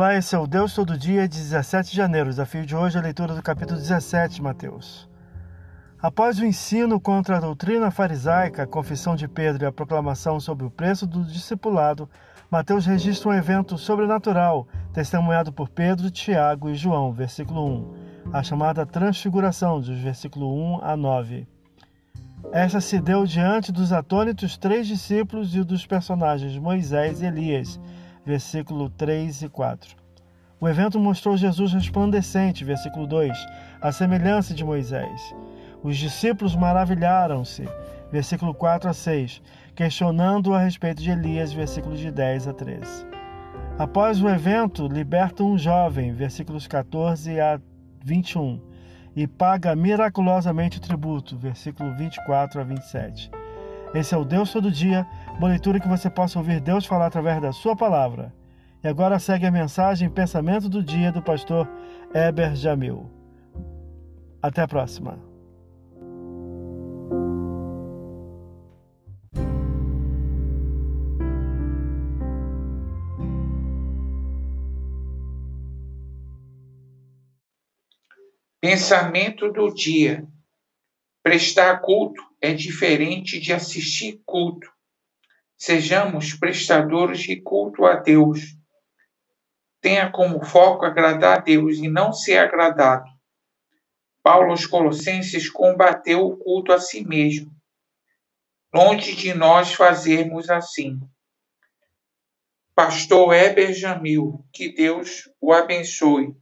Olá, esse é o Deus Todo Dia, de 17 de janeiro. O desafio de hoje é a leitura do capítulo 17 de Mateus. Após o ensino contra a doutrina farisaica, a confissão de Pedro e a proclamação sobre o preço do discipulado, Mateus registra um evento sobrenatural, testemunhado por Pedro, Tiago e João, versículo 1, a chamada transfiguração, dos versículo 1 a 9. Esta se deu diante dos atônitos três discípulos e dos personagens Moisés e Elias, versículo 3 e 4. O evento mostrou Jesus resplandecente, versículo 2, a semelhança de Moisés. Os discípulos maravilharam-se, versículo 4 a 6, questionando a respeito de Elias, versículos de 10 a 13. Após o evento, liberta um jovem, versículos 14 a 21, e paga miraculosamente o tributo, versículo 24 a 27. Esse é o Deus Todo Dia, uma leitura que você possa ouvir Deus falar através da sua palavra. E agora segue a mensagem Pensamento do Dia do pastor Eber Jamil. Até a próxima. Pensamento do dia. Prestar culto é diferente de assistir culto. Sejamos prestadores de culto a Deus. Tenha como foco agradar a Deus e não ser agradado. Paulo aos Colossenses combateu o culto a si mesmo. Longe de nós fazermos assim. Pastor Eber Jamil, que Deus o abençoe.